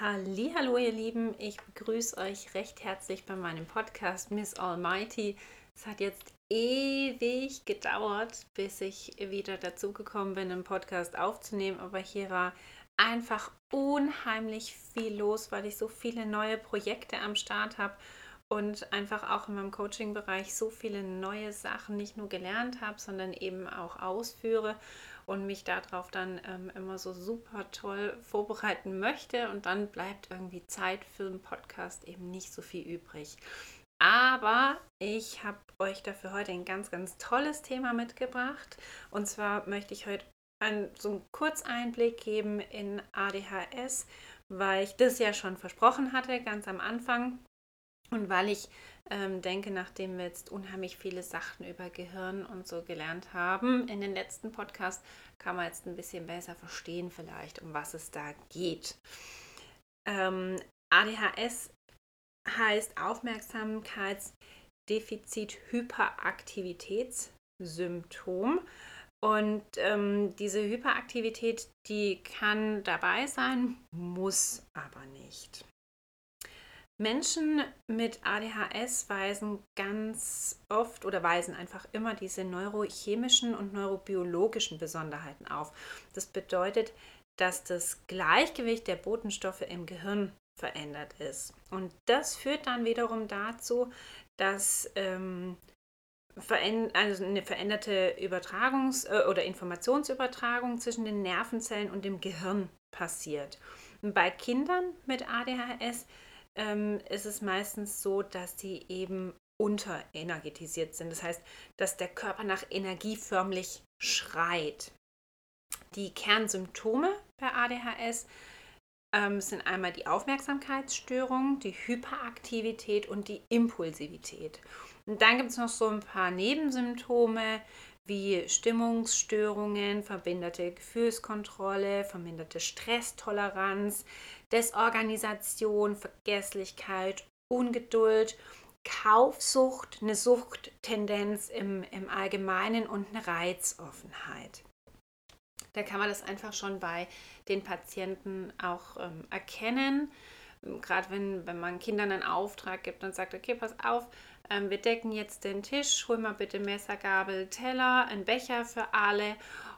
Hallo, ihr Lieben, ich begrüße euch recht herzlich bei meinem Podcast Miss Almighty. Es hat jetzt ewig gedauert, bis ich wieder dazu gekommen bin, einen Podcast aufzunehmen, aber hier war einfach unheimlich viel los, weil ich so viele neue Projekte am Start habe und einfach auch in meinem Coaching-Bereich so viele neue Sachen nicht nur gelernt habe, sondern eben auch ausführe und mich darauf dann ähm, immer so super toll vorbereiten möchte und dann bleibt irgendwie Zeit für einen Podcast eben nicht so viel übrig. Aber ich habe euch dafür heute ein ganz, ganz tolles Thema mitgebracht. Und zwar möchte ich heute einen, so einen Kurzeinblick geben in ADHS, weil ich das ja schon versprochen hatte, ganz am Anfang. Und weil ich ähm, denke, nachdem wir jetzt unheimlich viele Sachen über Gehirn und so gelernt haben in den letzten Podcasts, kann man jetzt ein bisschen besser verstehen vielleicht, um was es da geht. Ähm, ADHS heißt Aufmerksamkeitsdefizit-Hyperaktivitätssymptom. Und ähm, diese Hyperaktivität, die kann dabei sein, muss aber nicht. Menschen mit ADHS weisen ganz oft oder weisen einfach immer diese neurochemischen und neurobiologischen Besonderheiten auf. Das bedeutet, dass das Gleichgewicht der Botenstoffe im Gehirn verändert ist. Und das führt dann wiederum dazu, dass ähm, also eine veränderte Übertragungs- äh, oder Informationsübertragung zwischen den Nervenzellen und dem Gehirn passiert. bei Kindern mit ADHS ähm, ist es meistens so, dass sie eben unterenergetisiert sind. Das heißt, dass der Körper nach Energie förmlich schreit. Die Kernsymptome bei ADHS ähm, sind einmal die Aufmerksamkeitsstörung, die Hyperaktivität und die Impulsivität. Und dann gibt es noch so ein paar Nebensymptome wie Stimmungsstörungen, verminderte Gefühlskontrolle, verminderte Stresstoleranz, Desorganisation, Vergesslichkeit, Ungeduld, Kaufsucht, eine Suchttendenz im, im Allgemeinen und eine Reizoffenheit. Da kann man das einfach schon bei den Patienten auch ähm, erkennen. Gerade wenn, wenn man Kindern einen Auftrag gibt und sagt, okay, pass auf, ähm, wir decken jetzt den Tisch, hol mal bitte Messer, Gabel, Teller, ein Becher für alle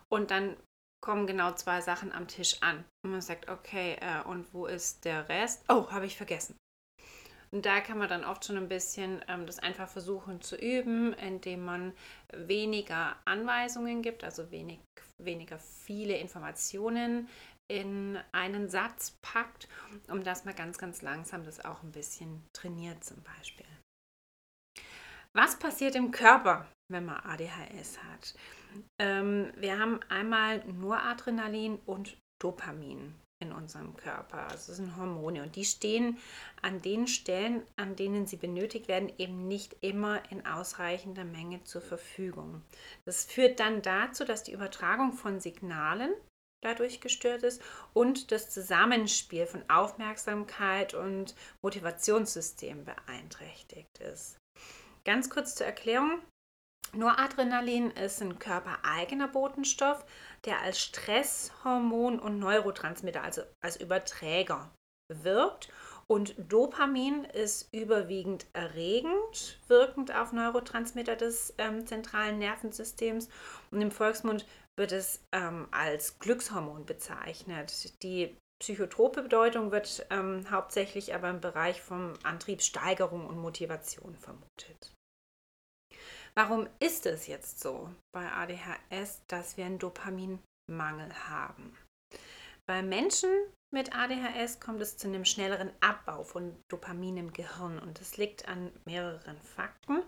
und dann kommen genau zwei Sachen am Tisch an. Und man sagt, okay, äh, und wo ist der Rest? Oh, habe ich vergessen. Und da kann man dann oft schon ein bisschen ähm, das einfach versuchen zu üben, indem man weniger Anweisungen gibt, also wenig, weniger viele Informationen in einen Satz packt, um dass man ganz, ganz langsam das auch ein bisschen trainiert zum Beispiel. Was passiert im Körper, wenn man ADHS hat? Ähm, wir haben einmal nur Adrenalin und Dopamin in unserem Körper. Also das sind Hormone und die stehen an den Stellen, an denen sie benötigt werden, eben nicht immer in ausreichender Menge zur Verfügung. Das führt dann dazu, dass die Übertragung von Signalen dadurch gestört ist und das Zusammenspiel von Aufmerksamkeit und Motivationssystem beeinträchtigt ist. Ganz kurz zur Erklärung. Noradrenalin ist ein körpereigener Botenstoff, der als Stresshormon und Neurotransmitter, also als Überträger, wirkt. Und Dopamin ist überwiegend erregend, wirkend auf Neurotransmitter des ähm, zentralen Nervensystems. Und im Volksmund wird es ähm, als Glückshormon bezeichnet. Die psychotrope Bedeutung wird ähm, hauptsächlich aber im Bereich von Antriebssteigerung und Motivation vermutet. Warum ist es jetzt so bei ADHS, dass wir einen Dopaminmangel haben? Bei Menschen mit ADHS kommt es zu einem schnelleren Abbau von Dopamin im Gehirn und das liegt an mehreren Fakten.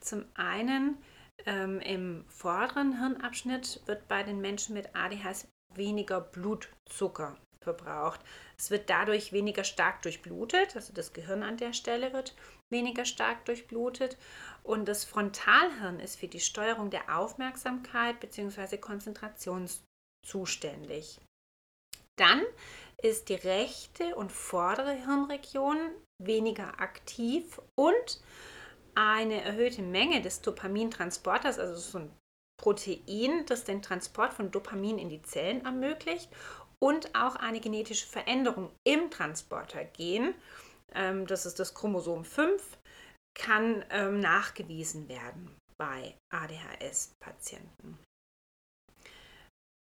Zum einen ähm, im vorderen Hirnabschnitt wird bei den Menschen mit ADHS weniger Blutzucker verbraucht. Es wird dadurch weniger stark durchblutet, also das Gehirn an der Stelle wird weniger stark durchblutet und das Frontalhirn ist für die Steuerung der Aufmerksamkeit bzw. Konzentration zuständig. Dann ist die rechte und vordere Hirnregion weniger aktiv und eine erhöhte Menge des Dopamintransporters, also so ein Protein, das den Transport von Dopamin in die Zellen ermöglicht und auch eine genetische Veränderung im Transportergen, ähm, das ist das Chromosom 5, kann ähm, nachgewiesen werden bei ADHS-Patienten.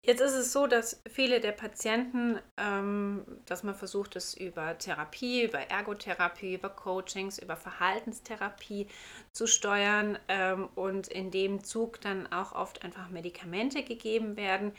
Jetzt ist es so, dass viele der Patienten, ähm, dass man versucht, es über Therapie, über Ergotherapie, über Coachings, über Verhaltenstherapie zu steuern ähm, und in dem Zug dann auch oft einfach Medikamente gegeben werden.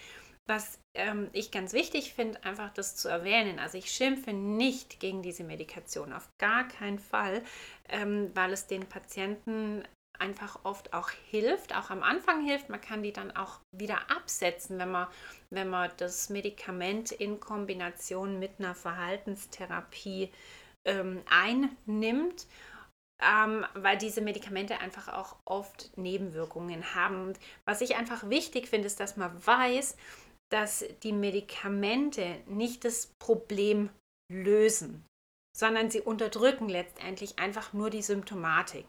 Was ähm, ich ganz wichtig finde, einfach das zu erwähnen. Also ich schimpfe nicht gegen diese Medikation, auf gar keinen Fall, ähm, weil es den Patienten einfach oft auch hilft, auch am Anfang hilft. Man kann die dann auch wieder absetzen, wenn man, wenn man das Medikament in Kombination mit einer Verhaltenstherapie ähm, einnimmt. Ähm, weil diese Medikamente einfach auch oft Nebenwirkungen haben. Was ich einfach wichtig finde, ist, dass man weiß, dass die Medikamente nicht das Problem lösen, sondern sie unterdrücken letztendlich einfach nur die Symptomatik.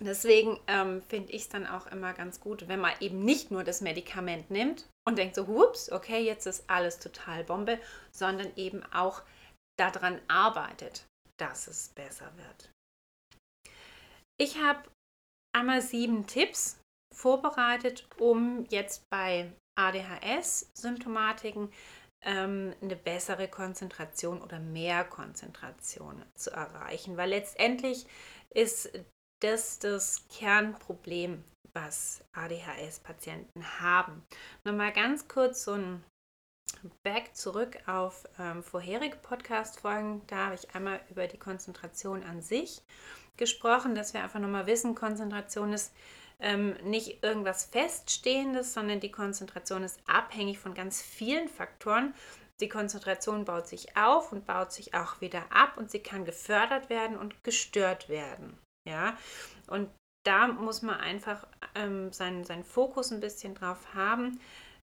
Deswegen ähm, finde ich es dann auch immer ganz gut, wenn man eben nicht nur das Medikament nimmt und denkt so, hups, okay, jetzt ist alles total Bombe, sondern eben auch daran arbeitet, dass es besser wird. Ich habe einmal sieben Tipps vorbereitet, um jetzt bei ADHS-Symptomatiken ähm, eine bessere Konzentration oder mehr Konzentration zu erreichen, weil letztendlich ist das das Kernproblem, was ADHS-Patienten haben. Nochmal ganz kurz so ein Back zurück auf ähm, vorherige Podcast-Folgen. Da habe ich einmal über die Konzentration an sich gesprochen, dass wir einfach nochmal wissen, Konzentration ist ähm, nicht irgendwas Feststehendes, sondern die Konzentration ist abhängig von ganz vielen Faktoren. Die Konzentration baut sich auf und baut sich auch wieder ab und sie kann gefördert werden und gestört werden. Ja, und da muss man einfach ähm, seinen, seinen Fokus ein bisschen drauf haben,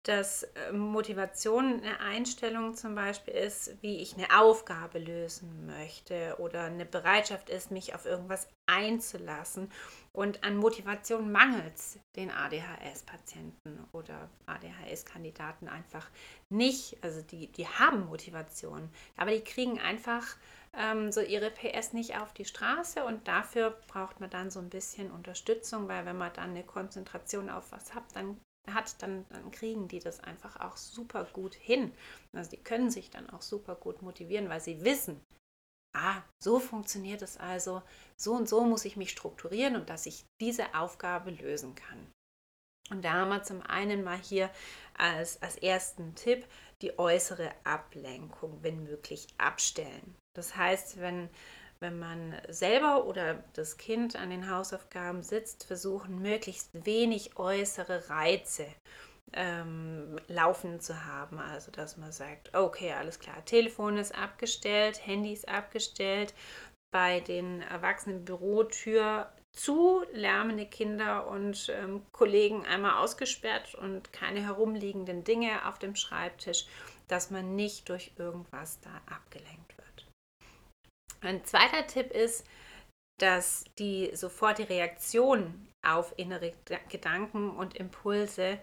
dass äh, Motivation eine Einstellung zum Beispiel ist, wie ich eine Aufgabe lösen möchte oder eine Bereitschaft ist, mich auf irgendwas einzulassen. Und an Motivation mangelt es den ADHS-Patienten oder ADHS-Kandidaten einfach nicht. Also die, die haben Motivation, aber die kriegen einfach ähm, so ihre PS nicht auf die Straße und dafür braucht man dann so ein bisschen Unterstützung, weil wenn man dann eine Konzentration auf was hat, dann hat, dann, dann kriegen die das einfach auch super gut hin. Also die können sich dann auch super gut motivieren, weil sie wissen, ah, so funktioniert es also, so und so muss ich mich strukturieren und dass ich diese Aufgabe lösen kann. Und da haben wir zum einen mal hier als, als ersten Tipp die äußere Ablenkung, wenn möglich, abstellen. Das heißt, wenn, wenn man selber oder das Kind an den Hausaufgaben sitzt, versuchen, möglichst wenig äußere Reize ähm, laufen zu haben. Also, dass man sagt, okay, alles klar, Telefon ist abgestellt, Handy ist abgestellt, bei den Erwachsenen Bürotür zu, lärmende Kinder und ähm, Kollegen einmal ausgesperrt und keine herumliegenden Dinge auf dem Schreibtisch, dass man nicht durch irgendwas da abgelenkt. Ein zweiter Tipp ist, dass die sofort die Reaktion auf innere Gedanken und Impulse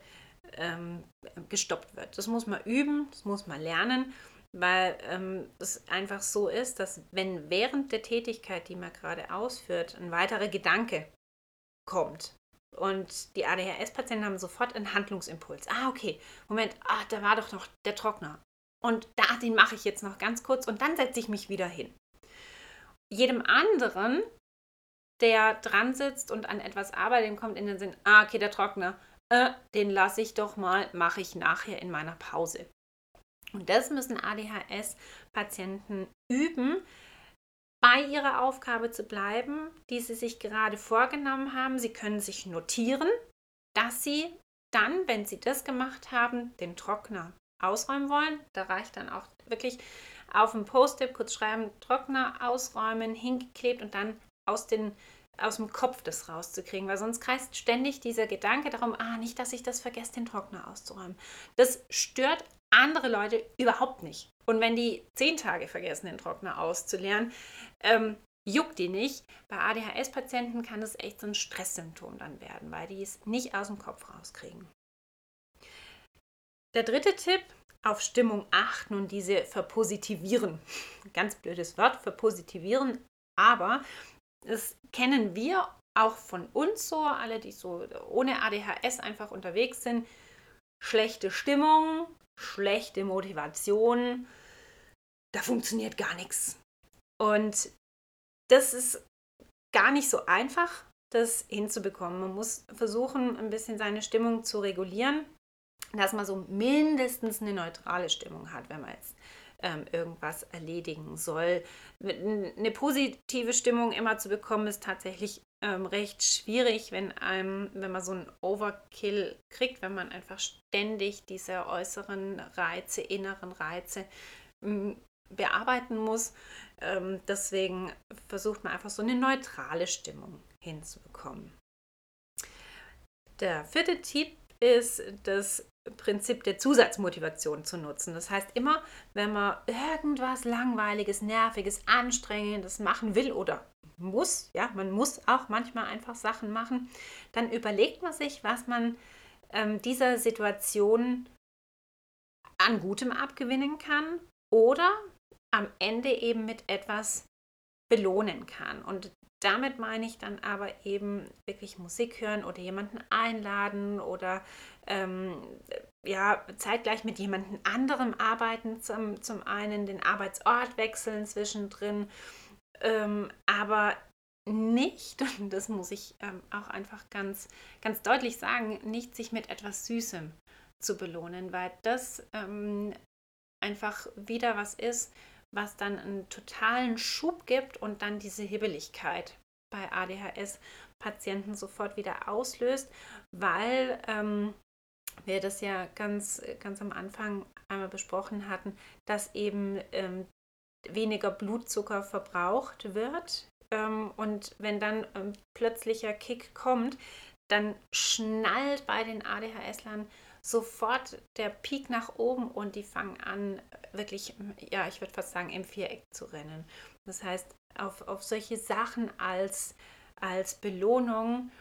ähm, gestoppt wird. Das muss man üben, das muss man lernen, weil ähm, es einfach so ist, dass wenn während der Tätigkeit, die man gerade ausführt, ein weiterer Gedanke kommt, und die ADHS-Patienten haben sofort einen Handlungsimpuls. Ah, okay, Moment, ah, da war doch noch der Trockner. Und da, den mache ich jetzt noch ganz kurz und dann setze ich mich wieder hin. Jedem anderen, der dran sitzt und an etwas arbeitet, kommt in den Sinn, ah, okay, der Trockner, äh, den lasse ich doch mal, mache ich nachher in meiner Pause. Und das müssen ADHS-Patienten üben, bei ihrer Aufgabe zu bleiben, die sie sich gerade vorgenommen haben. Sie können sich notieren, dass sie dann, wenn sie das gemacht haben, den Trockner ausräumen wollen. Da reicht dann auch wirklich auf dem Post-it kurz schreiben, Trockner ausräumen, hingeklebt und dann aus den aus dem Kopf das rauszukriegen, weil sonst kreist ständig dieser Gedanke darum, ah, nicht, dass ich das vergesse, den Trockner auszuräumen. Das stört andere Leute überhaupt nicht. Und wenn die zehn Tage vergessen, den Trockner auszuleeren, ähm, juckt die nicht. Bei ADHS-Patienten kann das echt so ein Stresssymptom dann werden, weil die es nicht aus dem Kopf rauskriegen. Der dritte Tipp, auf Stimmung achten und diese verpositivieren. Ganz blödes Wort, verpositivieren, aber das kennen wir auch von uns so, alle, die so ohne ADHS einfach unterwegs sind. Schlechte Stimmung, schlechte Motivation, da funktioniert gar nichts. Und das ist gar nicht so einfach, das hinzubekommen. Man muss versuchen, ein bisschen seine Stimmung zu regulieren, dass man so mindestens eine neutrale Stimmung hat, wenn man jetzt ähm, irgendwas erledigen soll. Eine positive Stimmung immer zu bekommen, ist tatsächlich ähm, recht schwierig, wenn, einem, wenn man so einen Overkill kriegt, wenn man einfach ständig diese äußeren Reize, inneren Reize ähm, bearbeiten muss. Ähm, deswegen versucht man einfach so eine neutrale Stimmung hinzubekommen. Der vierte Tipp ist das Prinzip der Zusatzmotivation zu nutzen. Das heißt, immer wenn man irgendwas Langweiliges, Nerviges, Anstrengendes machen will oder muss, ja, man muss auch manchmal einfach Sachen machen, dann überlegt man sich, was man ähm, dieser Situation an Gutem abgewinnen kann oder am Ende eben mit etwas belohnen kann. Und damit meine ich dann aber eben wirklich Musik hören oder jemanden einladen oder ähm, ja, zeitgleich mit jemandem anderem arbeiten, zum, zum einen den Arbeitsort wechseln zwischendrin, ähm, aber nicht, und das muss ich ähm, auch einfach ganz, ganz deutlich sagen, nicht sich mit etwas Süßem zu belohnen, weil das ähm, einfach wieder was ist, was dann einen totalen Schub gibt und dann diese Hibbeligkeit bei ADHS-Patienten sofort wieder auslöst, weil ähm, wir das ja ganz, ganz am Anfang einmal besprochen hatten, dass eben ähm, weniger Blutzucker verbraucht wird. Ähm, und wenn dann ähm, plötzlicher Kick kommt, dann schnallt bei den ADHS-Lern sofort der Peak nach oben und die fangen an, wirklich, ja, ich würde fast sagen, im Viereck zu rennen. Das heißt, auf, auf solche Sachen als, als Belohnung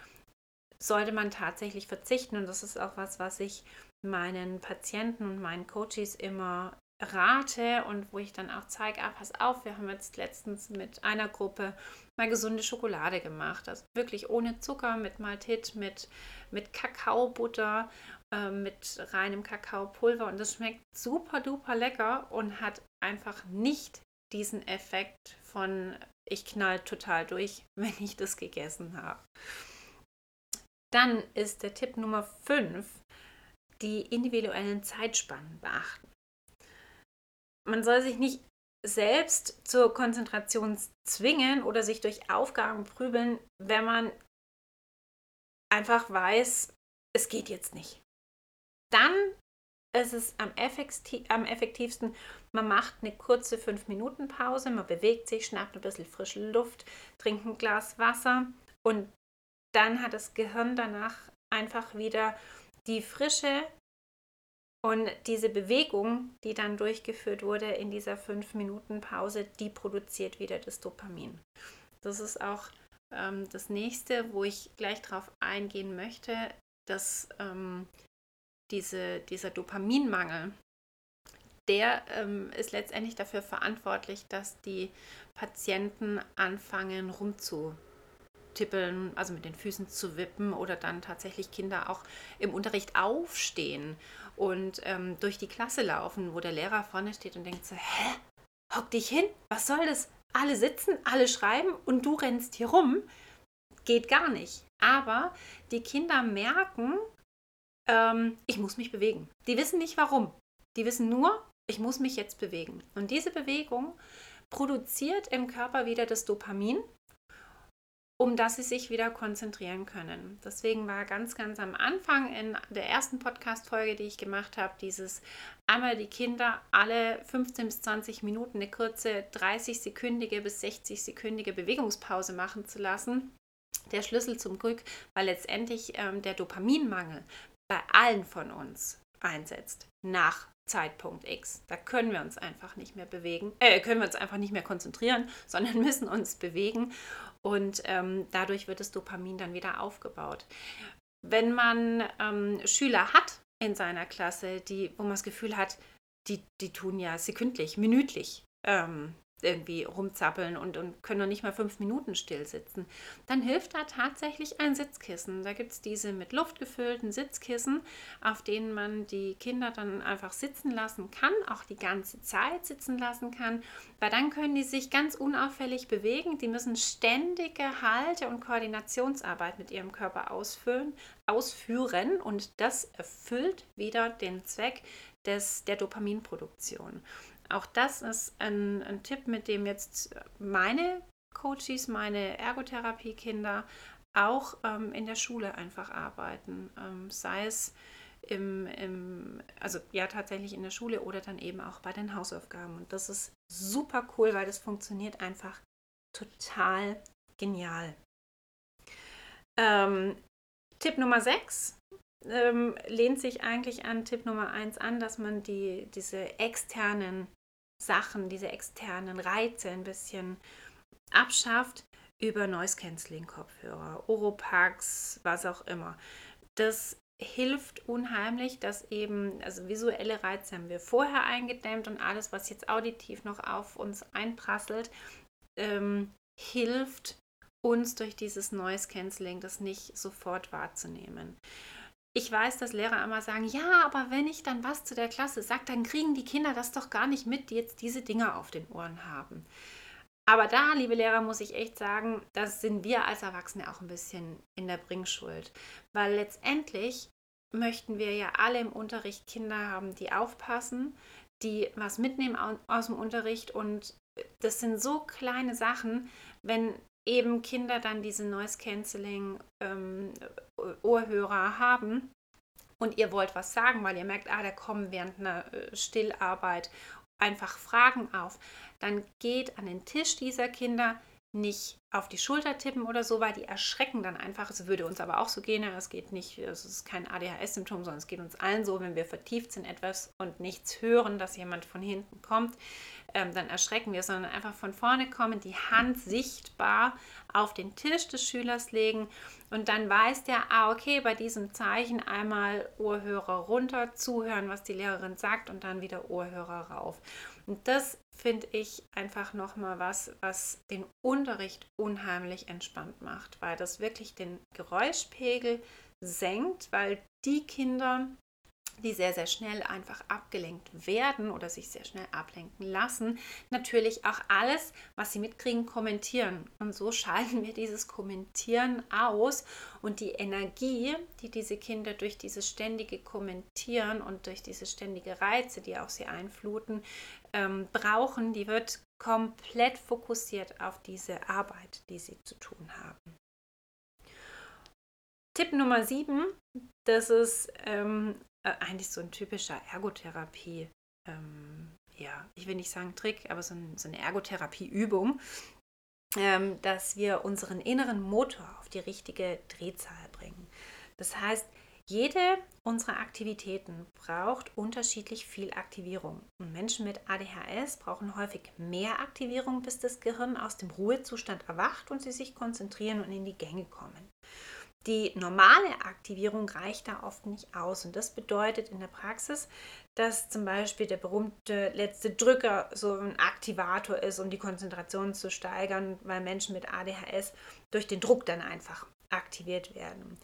sollte man tatsächlich verzichten. Und das ist auch was, was ich meinen Patienten und meinen Coaches immer rate und wo ich dann auch zeige, ah, pass auf, wir haben jetzt letztens mit einer Gruppe mal gesunde Schokolade gemacht. Also wirklich ohne Zucker, mit Maltit, mit, mit Kakaobutter, äh, mit reinem Kakaopulver. Und das schmeckt super duper lecker und hat einfach nicht diesen Effekt von ich knall total durch, wenn ich das gegessen habe. Dann ist der Tipp Nummer 5, die individuellen Zeitspannen beachten man soll sich nicht selbst zur Konzentration zwingen oder sich durch Aufgaben prügeln, wenn man einfach weiß, es geht jetzt nicht. Dann ist es am, effektivsten, man macht eine kurze 5-Minuten-Pause, man bewegt sich, schnappt ein bisschen frische Luft, trinkt ein Glas Wasser und dann hat das Gehirn danach einfach wieder die frische und diese Bewegung, die dann durchgeführt wurde in dieser 5-Minuten-Pause, die produziert wieder das Dopamin. Das ist auch ähm, das nächste, wo ich gleich darauf eingehen möchte, dass ähm, diese, dieser Dopaminmangel, der ähm, ist letztendlich dafür verantwortlich, dass die Patienten anfangen rumzutippeln, also mit den Füßen zu wippen oder dann tatsächlich Kinder auch im Unterricht aufstehen und ähm, durch die Klasse laufen, wo der Lehrer vorne steht und denkt so, hä, hock dich hin, was soll das? Alle sitzen, alle schreiben und du rennst hier rum. Geht gar nicht. Aber die Kinder merken, ähm, ich muss mich bewegen. Die wissen nicht warum. Die wissen nur, ich muss mich jetzt bewegen. Und diese Bewegung produziert im Körper wieder das Dopamin um dass sie sich wieder konzentrieren können. Deswegen war ganz, ganz am Anfang in der ersten Podcast-Folge, die ich gemacht habe, dieses einmal die Kinder alle 15 bis 20 Minuten eine kurze 30-sekündige bis 60-sekündige Bewegungspause machen zu lassen. Der Schlüssel zum Glück, weil letztendlich ähm, der Dopaminmangel bei allen von uns einsetzt nach Zeitpunkt X. Da können wir uns einfach nicht mehr bewegen, äh, können wir uns einfach nicht mehr konzentrieren, sondern müssen uns bewegen und ähm, dadurch wird das Dopamin dann wieder aufgebaut. Wenn man ähm, Schüler hat in seiner Klasse, die, wo man das Gefühl hat, die, die tun ja sekündlich, minütlich ähm, irgendwie rumzappeln und, und können noch nicht mal fünf Minuten still sitzen, dann hilft da tatsächlich ein Sitzkissen. Da gibt es diese mit Luft gefüllten Sitzkissen, auf denen man die Kinder dann einfach sitzen lassen kann, auch die ganze Zeit sitzen lassen kann, weil dann können die sich ganz unauffällig bewegen. Die müssen ständige Halte- und Koordinationsarbeit mit ihrem Körper ausführen, ausführen und das erfüllt wieder den Zweck des, der Dopaminproduktion auch das ist ein, ein Tipp, mit dem jetzt meine Coaches, meine Ergotherapie-Kinder auch ähm, in der Schule einfach arbeiten. Ähm, sei es im, im, also ja tatsächlich in der Schule oder dann eben auch bei den Hausaufgaben. Und das ist super cool, weil das funktioniert einfach total genial. Ähm, Tipp Nummer 6 ähm, lehnt sich eigentlich an Tipp Nummer 1 an, dass man die, diese externen Sachen, diese externen Reize ein bisschen abschafft über Noise Cancelling Kopfhörer, Oropax, was auch immer. Das hilft unheimlich, dass eben, also visuelle Reize haben wir vorher eingedämmt und alles, was jetzt auditiv noch auf uns einprasselt, ähm, hilft uns durch dieses Noise Cancelling das nicht sofort wahrzunehmen ich weiß, dass Lehrer immer sagen, ja, aber wenn ich dann was zu der Klasse sage, dann kriegen die Kinder das doch gar nicht mit, die jetzt diese Dinge auf den Ohren haben. Aber da, liebe Lehrer, muss ich echt sagen, das sind wir als Erwachsene auch ein bisschen in der Bringschuld. Weil letztendlich möchten wir ja alle im Unterricht Kinder haben, die aufpassen, die was mitnehmen aus dem Unterricht. Und das sind so kleine Sachen, wenn eben Kinder dann diese Noise Cancelling ähm, Ohrhörer haben und ihr wollt was sagen, weil ihr merkt, ah, da kommen während einer äh, Stillarbeit einfach Fragen auf, dann geht an den Tisch dieser Kinder nicht auf die Schulter tippen oder so, weil die erschrecken dann einfach. Es würde uns aber auch so gehen. Es geht nicht, es ist kein ADHS-Symptom, sondern es geht uns allen so, wenn wir vertieft sind etwas und nichts hören, dass jemand von hinten kommt, ähm, dann erschrecken wir, sondern einfach von vorne kommen, die Hand sichtbar auf den Tisch des Schülers legen und dann weiß der, ah, okay, bei diesem Zeichen einmal Ohrhörer runter, zuhören, was die Lehrerin sagt und dann wieder Ohrhörer rauf. Und das finde ich einfach nochmal was, was den Unterricht unheimlich entspannt macht, weil das wirklich den Geräuschpegel senkt, weil die Kinder, die sehr, sehr schnell einfach abgelenkt werden oder sich sehr schnell ablenken lassen, natürlich auch alles, was sie mitkriegen, kommentieren. Und so schalten wir dieses Kommentieren aus und die Energie, die diese Kinder durch dieses ständige Kommentieren und durch diese ständige Reize, die auch sie einfluten, ähm, brauchen, die wird komplett fokussiert auf diese Arbeit, die sie zu tun haben. Tipp Nummer 7, das ist ähm, äh, eigentlich so ein typischer Ergotherapie, ähm, ja, ich will nicht sagen Trick, aber so, ein, so eine Ergotherapieübung, ähm, dass wir unseren inneren Motor auf die richtige Drehzahl bringen. Das heißt, jede unserer Aktivitäten braucht unterschiedlich viel Aktivierung. Und Menschen mit ADHS brauchen häufig mehr Aktivierung, bis das Gehirn aus dem Ruhezustand erwacht und sie sich konzentrieren und in die Gänge kommen. Die normale Aktivierung reicht da oft nicht aus. Und das bedeutet in der Praxis, dass zum Beispiel der berühmte letzte Drücker so ein Aktivator ist, um die Konzentration zu steigern, weil Menschen mit ADHS durch den Druck dann einfach aktiviert werden.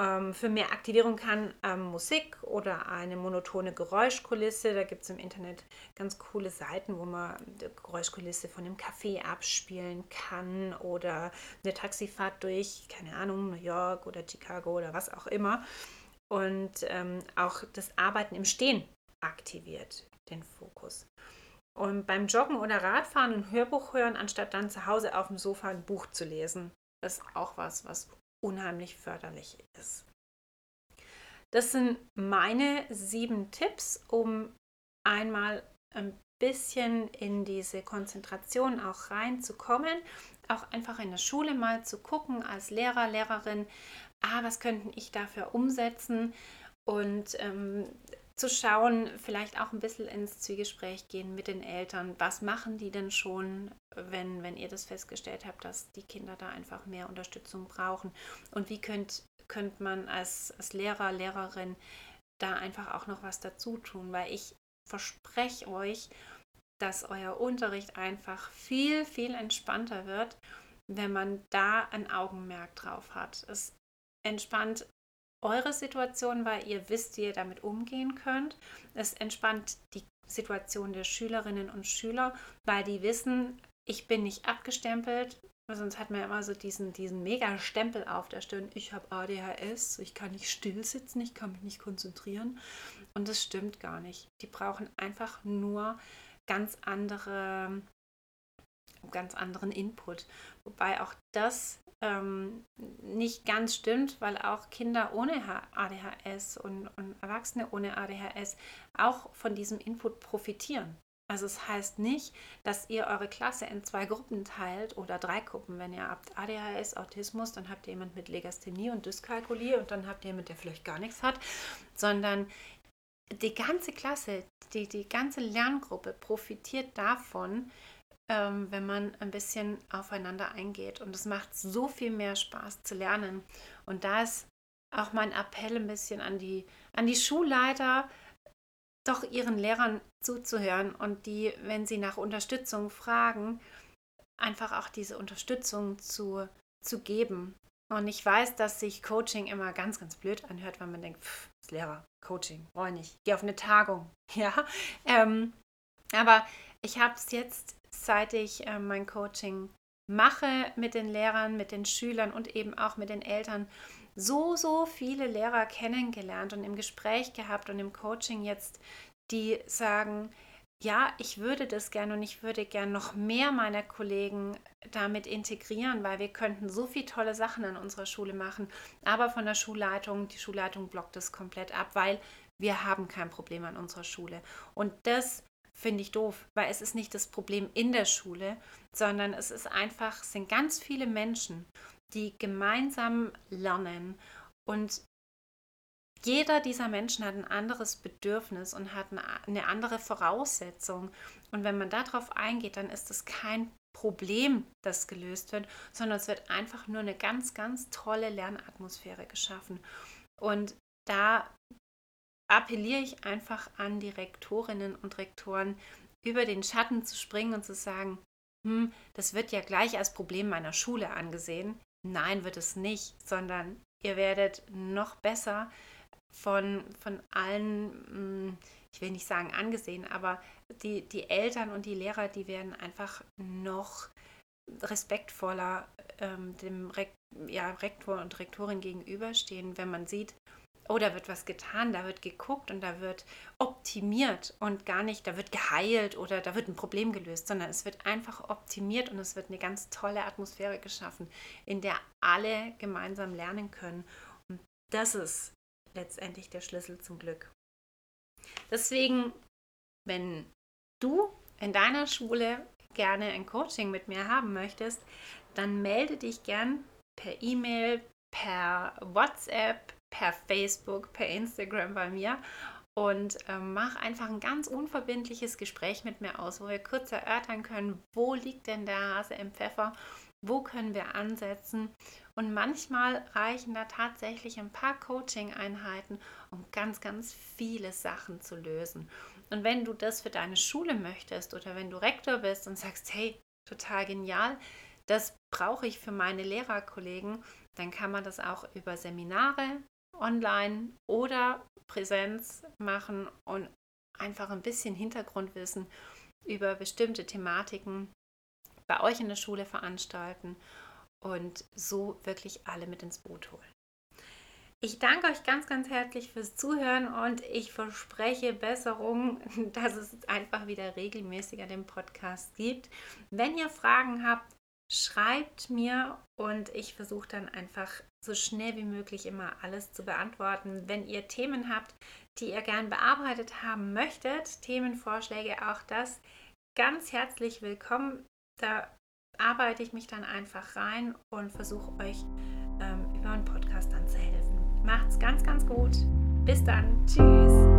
Ähm, für mehr Aktivierung kann ähm, Musik oder eine monotone Geräuschkulisse, da gibt es im Internet ganz coole Seiten, wo man die Geräuschkulisse von einem Café abspielen kann oder eine Taxifahrt durch, keine Ahnung, New York oder Chicago oder was auch immer. Und ähm, auch das Arbeiten im Stehen aktiviert den Fokus. Und beim Joggen oder Radfahren ein Hörbuch hören, anstatt dann zu Hause auf dem Sofa ein Buch zu lesen, ist auch was, was unheimlich förderlich ist. Das sind meine sieben Tipps, um einmal ein bisschen in diese Konzentration auch reinzukommen, auch einfach in der Schule mal zu gucken als Lehrer, Lehrerin, ah, was könnten ich dafür umsetzen und ähm, zu schauen, vielleicht auch ein bisschen ins Zwiegespräch gehen mit den Eltern. Was machen die denn schon, wenn, wenn ihr das festgestellt habt, dass die Kinder da einfach mehr Unterstützung brauchen? Und wie könnt, könnt man als, als Lehrer, Lehrerin da einfach auch noch was dazu tun? Weil ich verspreche euch, dass euer Unterricht einfach viel, viel entspannter wird, wenn man da ein Augenmerk drauf hat. Es entspannt eure Situation, weil ihr wisst, wie ihr damit umgehen könnt. Es entspannt die Situation der Schülerinnen und Schüler, weil die wissen, ich bin nicht abgestempelt. Sonst hat man ja immer so diesen, diesen mega Stempel auf der Stirn. Ich habe ADHS, ich kann nicht still sitzen, ich kann mich nicht konzentrieren. Und das stimmt gar nicht. Die brauchen einfach nur ganz andere, ganz anderen Input. Wobei auch das ähm, nicht ganz stimmt, weil auch Kinder ohne ADHS und, und Erwachsene ohne ADHS auch von diesem Input profitieren. Also es heißt nicht, dass ihr eure Klasse in zwei Gruppen teilt oder drei Gruppen. Wenn ihr habt ADHS, Autismus, dann habt ihr jemand mit Legasthenie und Dyskalkulie und dann habt ihr jemand, der vielleicht gar nichts hat, sondern die ganze Klasse, die, die ganze Lerngruppe profitiert davon, ähm, wenn man ein bisschen aufeinander eingeht. Und es macht so viel mehr Spaß zu lernen. Und da ist auch mein Appell ein bisschen an die, an die Schulleiter, doch ihren Lehrern zuzuhören und die, wenn sie nach Unterstützung fragen, einfach auch diese Unterstützung zu, zu geben. Und ich weiß, dass sich Coaching immer ganz, ganz blöd anhört, weil man denkt, pff, Lehrer, Coaching, ich nicht, geh auf eine Tagung. Ja, ähm, aber ich habe es jetzt seit ich äh, mein Coaching mache mit den Lehrern, mit den Schülern und eben auch mit den Eltern, so, so viele Lehrer kennengelernt und im Gespräch gehabt und im Coaching jetzt, die sagen, ja, ich würde das gerne und ich würde gerne noch mehr meiner Kollegen damit integrieren, weil wir könnten so viele tolle Sachen an unserer Schule machen. Aber von der Schulleitung, die Schulleitung blockt das komplett ab, weil wir haben kein Problem an unserer Schule. Und das finde ich doof, weil es ist nicht das Problem in der Schule, sondern es ist einfach, es sind ganz viele Menschen, die gemeinsam lernen und jeder dieser Menschen hat ein anderes Bedürfnis und hat eine andere Voraussetzung. Und wenn man darauf eingeht, dann ist es kein Problem, das gelöst wird, sondern es wird einfach nur eine ganz, ganz tolle Lernatmosphäre geschaffen. Und da appelliere ich einfach an die Rektorinnen und Rektoren, über den Schatten zu springen und zu sagen, hm, das wird ja gleich als Problem meiner Schule angesehen. Nein, wird es nicht, sondern ihr werdet noch besser von, von allen, hm, ich will nicht sagen angesehen, aber die, die Eltern und die Lehrer, die werden einfach noch respektvoller ähm, dem Rek ja, Rektor und Rektorin gegenüberstehen, wenn man sieht, oh, da wird was getan, da wird geguckt und da wird optimiert und gar nicht, da wird geheilt oder da wird ein Problem gelöst, sondern es wird einfach optimiert und es wird eine ganz tolle Atmosphäre geschaffen, in der alle gemeinsam lernen können. Und das ist letztendlich der Schlüssel zum Glück. Deswegen, wenn du in deiner Schule gerne ein Coaching mit mir haben möchtest, dann melde dich gern per E-Mail, per WhatsApp, per Facebook, per Instagram bei mir und ähm, mach einfach ein ganz unverbindliches Gespräch mit mir aus, wo wir kurz erörtern können, wo liegt denn der Hase im Pfeffer, wo können wir ansetzen. Und manchmal reichen da tatsächlich ein paar Coaching-Einheiten, um ganz, ganz viele Sachen zu lösen. Und wenn du das für deine Schule möchtest oder wenn du Rektor bist und sagst, hey, total genial, das brauche ich für meine Lehrerkollegen, dann kann man das auch über Seminare online oder Präsenz machen und einfach ein bisschen Hintergrundwissen über bestimmte Thematiken bei euch in der Schule veranstalten und so wirklich alle mit ins Boot holen. Ich danke euch ganz, ganz herzlich fürs Zuhören und ich verspreche Besserung, dass es einfach wieder regelmäßiger den Podcast gibt. Wenn ihr Fragen habt, schreibt mir und ich versuche dann einfach so schnell wie möglich immer alles zu beantworten. Wenn ihr Themen habt, die ihr gern bearbeitet haben möchtet, Themenvorschläge, auch das ganz herzlich willkommen. Da arbeite ich mich dann einfach rein und versuche euch ähm, über einen Podcast dann zu helfen. Macht's ganz, ganz gut. Bis dann. Tschüss.